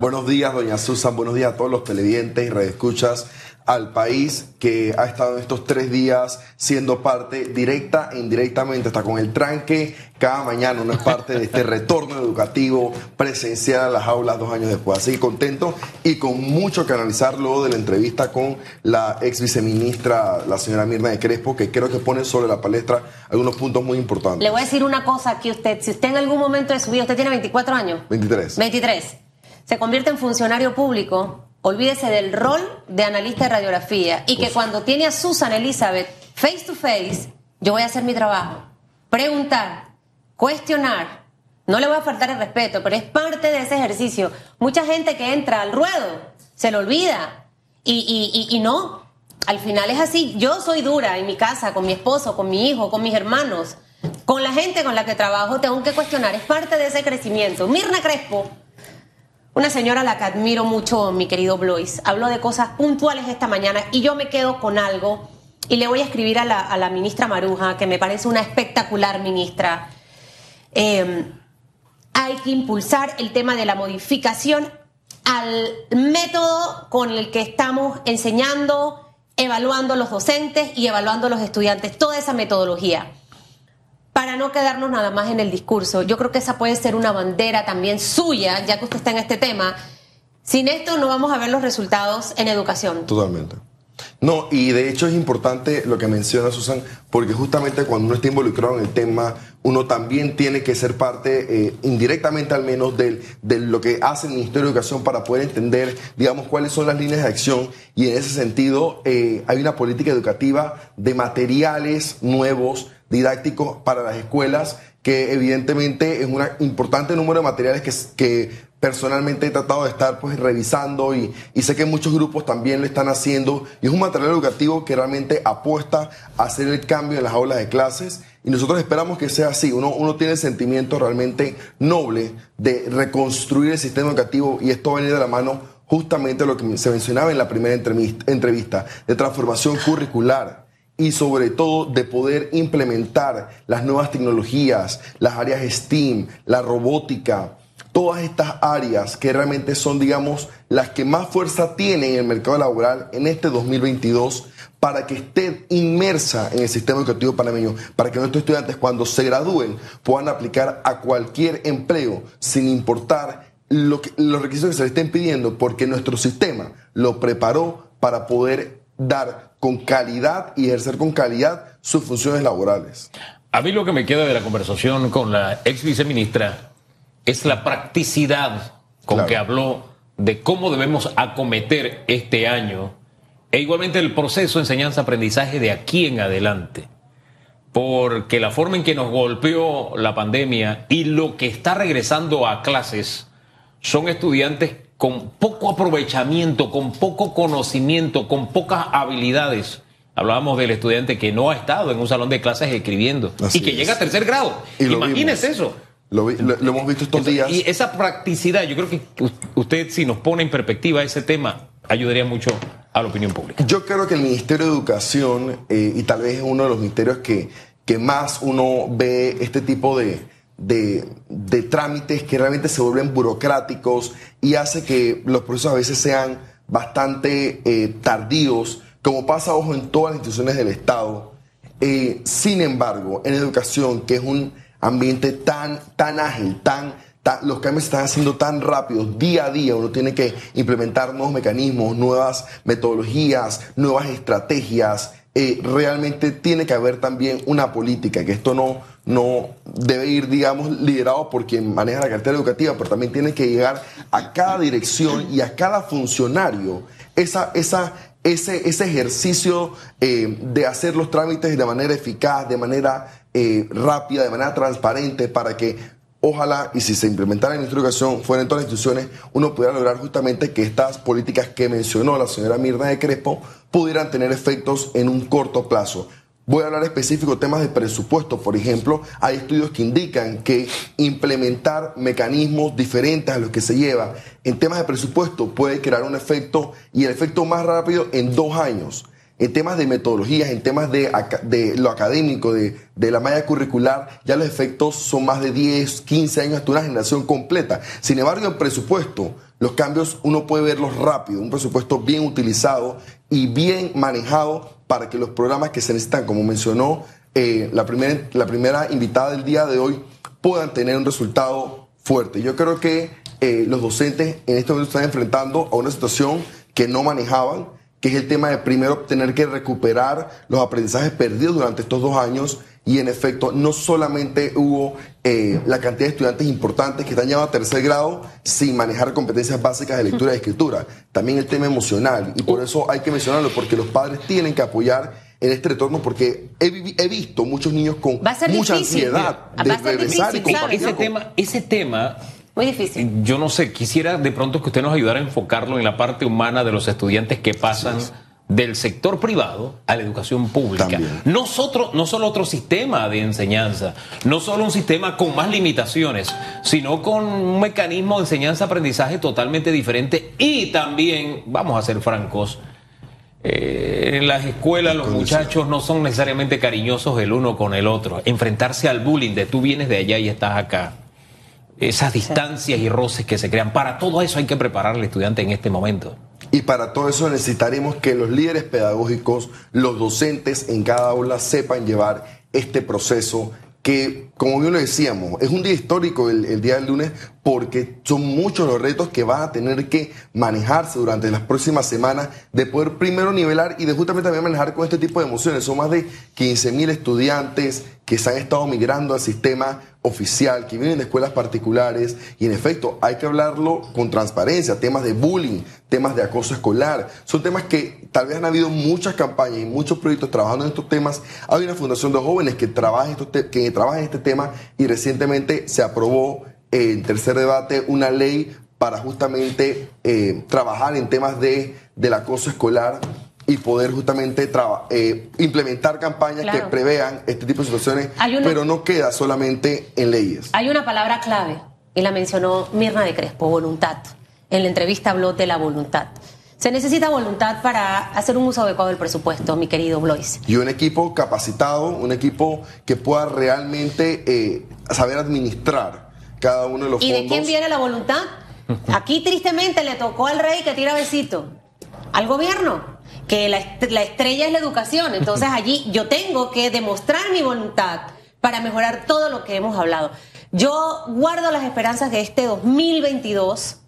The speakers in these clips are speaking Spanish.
Buenos días, doña Susan. Buenos días a todos los televidentes y redescuchas al país que ha estado en estos tres días siendo parte directa e indirectamente, hasta con el tranque cada mañana, no es parte de este retorno educativo presencial a las aulas dos años después. Así que contento y con mucho que analizar luego de la entrevista con la ex viceministra, la señora Mirna de Crespo, que creo que pone sobre la palestra algunos puntos muy importantes. Le voy a decir una cosa aquí usted. Si usted en algún momento de su vida, usted tiene 24 años. 23. 23 se convierte en funcionario público, olvídese del rol de analista de radiografía y que cuando tiene a Susan Elizabeth face to face, yo voy a hacer mi trabajo. Preguntar, cuestionar. No le voy a faltar el respeto, pero es parte de ese ejercicio. Mucha gente que entra al ruedo se lo olvida. Y, y no, al final es así. Yo soy dura en mi casa, con mi esposo, con mi hijo, con mis hermanos. Con la gente con la que trabajo tengo que cuestionar. Es parte de ese crecimiento. Mirna Crespo una señora a la que admiro mucho, mi querido Blois, habló de cosas puntuales esta mañana y yo me quedo con algo y le voy a escribir a la, ministra Maruja, que me parece una espectacular ministra. Em, hay que impulsar el tema de la modificación al método con el que estamos enseñando, evaluando los docentes y evaluando los estudiantes, toda esa metodología para no quedarnos nada más en el discurso. Yo creo que esa puede ser una bandera también suya, ya que usted está en este tema. Sin esto no vamos a ver los resultados en educación. Totalmente. No, y de hecho es importante lo que menciona Susan, porque justamente cuando uno está involucrado en el tema, uno también tiene que ser parte, eh, indirectamente al menos, de, lo que hace el Ministerio de Educación para poder entender, digamos, cuáles son las líneas de acción. Y en ese sentido, eh, hay una política educativa de materiales nuevos, didácticos para las escuelas, que evidentemente es un importante número de materiales que, personalmente he tratado de estar pues revisando y, y, sé que muchos grupos también lo están haciendo. Y es un material educativo que realmente apuesta a hacer el cambio en las aulas de clases. Y nosotros esperamos que sea así. Uno, uno tiene el sentimiento realmente noble de reconstruir el sistema educativo y esto va a venir de la mano justamente lo que se mencionaba en la primera entrevista de transformación curricular y sobre todo de poder implementar las nuevas tecnologías, las áreas STEAM, la robótica, todas estas áreas que realmente son, digamos, las que más fuerza tienen en el mercado laboral en este 2022 para que esté inmersa en el sistema educativo panameño, para que nuestros estudiantes cuando se gradúen puedan aplicar a cualquier empleo sin importar los requisitos que se les estén pidiendo, porque nuestro sistema lo preparó para poder dar con calidad y ejercer con calidad sus funciones laborales. A mí lo que me queda de la conversación con la ex viceministra es la practicidad con que habló de cómo debemos acometer este año e igualmente el proceso de enseñanza-aprendizaje de aquí en adelante. Porque la forma en que nos golpeó la pandemia y lo que está regresando a clases son estudiantes con poco aprovechamiento, con poco conocimiento, con pocas habilidades. Hablábamos del estudiante que no ha estado en un salón de clases escribiendo y que llega a tercer grado. Imagínese eso. Lo, hemos visto estos días. Y esa practicidad, yo creo que usted si nos pone en perspectiva ese tema, ayudaría mucho a la opinión pública. Yo creo que el Ministerio de Educación, eh, y tal vez es uno de los ministerios que, que más uno ve este tipo de, de, de, trámites que realmente se vuelven burocráticos y hace que los procesos a veces sean bastante eh, tardíos, como pasa, ojo, en todas las instituciones del Estado. Eh, sin embargo, en educación, que es un ambiente tan, tan ágil, tan, los cambios se están haciendo tan rápidos, día a día, uno tiene que implementar nuevos mecanismos, nuevas metodologías, nuevas estrategias. Eh, realmente tiene que haber también una política, que esto no, no debe ir, digamos, liderado por quien maneja la cartera educativa, pero también tiene que llegar a cada dirección y a cada funcionario ese, ese ejercicio eh, de hacer los trámites de manera eficaz, de manera eh, rápida, de manera transparente, para que ojalá y si se implementara en nuestra educación fuera en todas las instituciones, uno pudiera lograr justamente que estas políticas que mencionó la señora Mirna de Crespo pudieran tener efectos en un corto plazo. Voy a hablar específico de temas de presupuesto, por ejemplo. Hay estudios que indican que implementar mecanismos diferentes a los que se lleva en temas de presupuesto puede crear un efecto y el efecto más rápido en dos años. En temas de metodologías, en temas de, lo académico, de, la malla curricular, ya los efectos son más de 10, 15 años hasta una generación completa. Sin embargo, en presupuesto, Los cambios uno puede verlos rápido, un presupuesto bien utilizado y bien manejado para que los programas que se necesitan, como mencionó eh, la, primera, la primera invitada del día de hoy, puedan tener un resultado fuerte. Yo creo que eh, los docentes en este momento están enfrentando a una situación que no manejaban, que es el tema de primero tener que recuperar los aprendizajes perdidos durante estos dos años. Y en efecto no solamente hubo eh, la cantidad de estudiantes importantes que están llevando a tercer grado sin manejar competencias básicas de lectura y escritura, también el tema emocional. Y por eso hay que mencionarlo porque los padres tienen que apoyar en este retorno porque he, visto muchos niños con mucha ansiedad de regresar y compartir. Ese tema, ese tema muy difícil. Yo no sé, quisiera de pronto que usted nos ayudara a enfocarlo en la parte humana de los estudiantes que pasan del sector privado a la educación pública. Nosotros, no solo otro sistema de enseñanza, no solo un sistema con más limitaciones, sino con un mecanismo de enseñanza-aprendizaje totalmente diferente y también, vamos a ser francos, eh, en las escuelas los muchachos no son necesariamente cariñosos el uno con el otro. Enfrentarse al bullying de tú vienes de allá y estás acá esas distancias y roces que se crean. Para todo eso hay que preparar al estudiante en este momento. Y para todo eso necesitaremos que los líderes pedagógicos, los docentes en cada aula sepan llevar este proceso que, como bien lo decíamos, es un día histórico el, día del lunes porque son muchos los retos que van a tener que manejarse durante las próximas semanas de poder primero nivelar y de justamente también manejar con este tipo de emociones. Son más de 15 mil estudiantes que se han estado migrando al sistema oficial, que vienen de escuelas particulares y en efecto hay que hablarlo con transparencia, temas de bullying, temas de acoso escolar, son temas que tal vez han habido muchas campañas y muchos proyectos trabajando en estos temas. Hay una fundación de jóvenes que trabaja, que trabaja en este tema y recientemente se aprobó en tercer debate una ley para justamente eh, trabajar en temas de, del acoso escolar y poder justamente eh, implementar campañas que prevean este tipo de situaciones, pero no queda solamente en leyes. Hay una palabra clave, y la mencionó Mirna de Crespo, voluntad. En la entrevista habló de la voluntad. Se necesita voluntad para hacer un uso adecuado del presupuesto, mi querido Blois. Y un equipo capacitado, un equipo que pueda realmente eh, saber administrar cada uno de los fondos. ¿Y de quién viene la voluntad? Aquí tristemente le tocó al rey que tira besito. Al gobierno que la, estrella es la educación. Entonces allí yo tengo que demostrar mi voluntad para mejorar todo lo que hemos hablado. Yo guardo las esperanzas de este 2022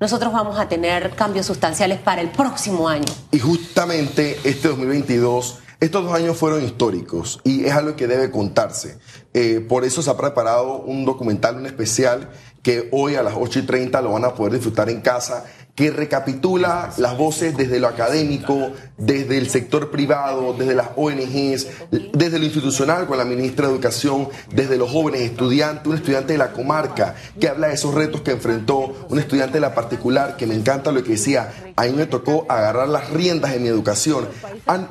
nosotros vamos a tener cambios sustanciales para el próximo año. Y justamente este 2022, estos dos años fueron históricos y es algo que debe contarse. Eh, por eso se ha preparado un documental, un especial, que hoy a las 8 y 30 lo van a poder disfrutar en casa que recapitula las voces desde lo académico, desde el sector privado, desde las ONGs, desde lo institucional con la ministra de Educación, desde los jóvenes estudiantes, un estudiante de la comarca que habla de esos retos que enfrentó, un estudiante de la particular que me encanta lo que decía, a mí me tocó agarrar las riendas de mi educación.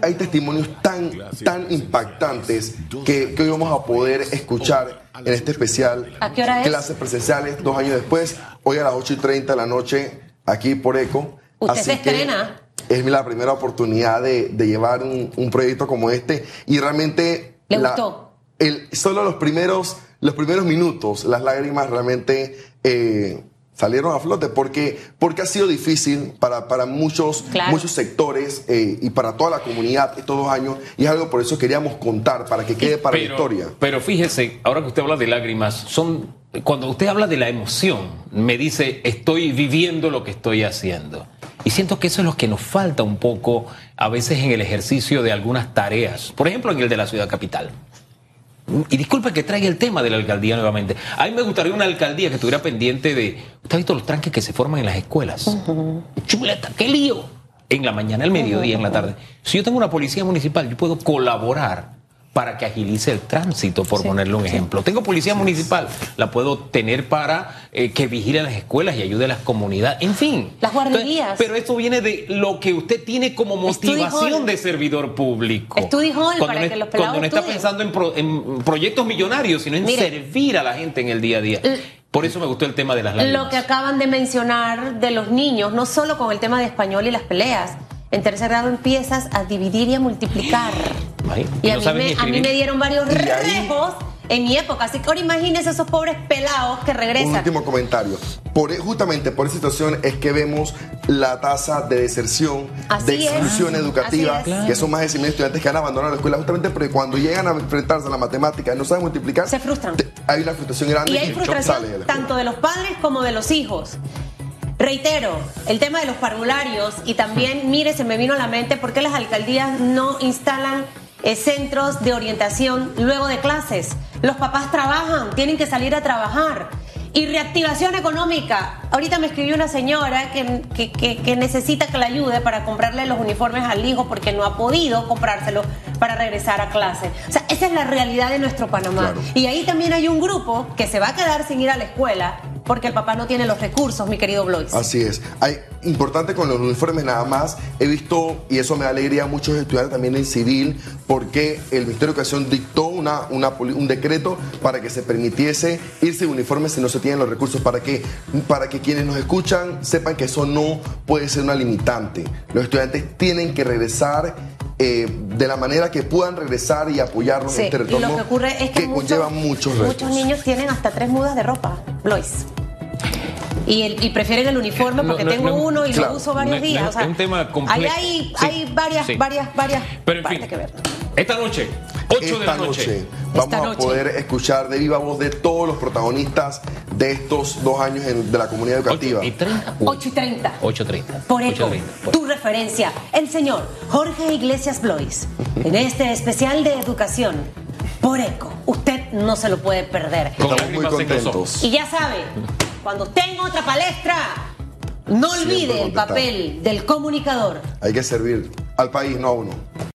hay testimonios tan, tan impactantes que, que hoy vamos a poder escuchar en este especial. ¿A qué hora es? Clases presenciales, dos años después, hoy a las 8 y 30 de la noche aquí por ECO. Usted se estrena. Es la primera oportunidad de, llevar un, proyecto como este y realmente... ¿Le gustó? El, solo los primeros, los primeros minutos, las lágrimas realmente eh, salieron a flote porque, porque ha sido difícil para, para muchos, muchos sectores eh, y para toda la comunidad estos dos años y es algo por eso queríamos contar, para que quede para la historia. Pero fíjese, ahora que usted habla de lágrimas, son cuando usted habla de la emoción, me dice, estoy viviendo lo que estoy haciendo. Y siento que eso es lo que nos falta un poco a veces en el ejercicio de algunas tareas. Por ejemplo, en el de la ciudad capital. Y disculpe que traiga el tema de la alcaldía nuevamente. A mí me gustaría una alcaldía que estuviera pendiente de. ¿Usted ha visto los tranques que se forman en las escuelas? Chuleta, qué lío. En la mañana, el mediodía, en la tarde. Si yo tengo una policía municipal, yo puedo colaborar para que agilice el tránsito, por ponerle un ejemplo. Tengo policía municipal, la puedo tener para eh, que vigile las escuelas y ayude a las comunidades, en fin. Las guarderías. pero esto viene de lo que usted tiene como motivación de servidor público. Estudio Hall para no, que los Cuando no está pensando en, proyectos millonarios, sino en servir a la gente en el día a día. Por eso me gustó el tema de las lágrimas. Lo que acaban de mencionar de los niños, no solo con el tema de español y las peleas, en tercer grado empiezas a dividir y a multiplicar. Y, a, mí me, dieron varios rejos en mi época. Así que ahora imagínense esos pobres pelados que Un regresan. último comentario. Por, justamente por esa situación es que vemos la tasa de deserción, Así de es. exclusión educativa, Así es. que son más de 100.000 estudiantes que han abandonado la escuela justamente porque cuando llegan a enfrentarse a la matemática y no saben multiplicar, Se frustran. te- hay una frustración grande Y hay frustración sale de la escuela. tanto de los padres como de los hijos. Reitero, el tema de los parvularios y también, mire, se me vino a la mente por qué las alcaldías no instalan centros de orientación luego de clases. Los papás trabajan, tienen que salir a trabajar. Y reactivación económica. Ahorita me escribió una señora que, que- que- que necesita que la ayude para comprarle los uniformes al hijo porque no ha podido comprárselos para regresar a clase. O sea, esa es la realidad de nuestro Panamá. Claro. Y ahí también hay un grupo que se va a quedar sin ir a la escuela porque el papá no tiene los recursos, mi querido Blois. Así es. Hay, importante con los uniformes nada más. He visto, y eso me da alegría, muchos estudiantes también en civil, porque el Ministerio de Educación dictó una, un decreto para que se permitiese irse de uniformes si no se tienen los recursos, para que, para que quienes nos escuchan sepan que eso no puede ser una limitante. Los estudiantes tienen que regresar. Eh, de la manera que puedan regresar y apoyarnos Sí, en este y retorno lo que ocurre es que, muchos, conlleva muchos retos. muchos niños tienen hasta tres mudas de ropa, Blois. Y, el- y prefieren el uniforme porque no, tengo no, uno y claro. lo uso varios No, días. no, o sea, es un tema complejo. Ahí hay, Sí. hay varias, Sí. varias, varias Pero en fin, que ver. esta noche, 8 de Esta la noche. vamos Esta a poder escuchar de viva voz de todos los protagonistas de estos dos años en- de la comunidad educativa. 8 y 30. 8 y 30. 8.30. Por eco, 8.30, por- tu referencia, el señor Jorge Iglesias Blois, en este especial de educación. Por eco, usted no se lo puede perder. Estamos muy en contentos. Y ya sabe, cuando tenga otra palestra, no olvide el papel del comunicador. Hay que servir al país, no a uno.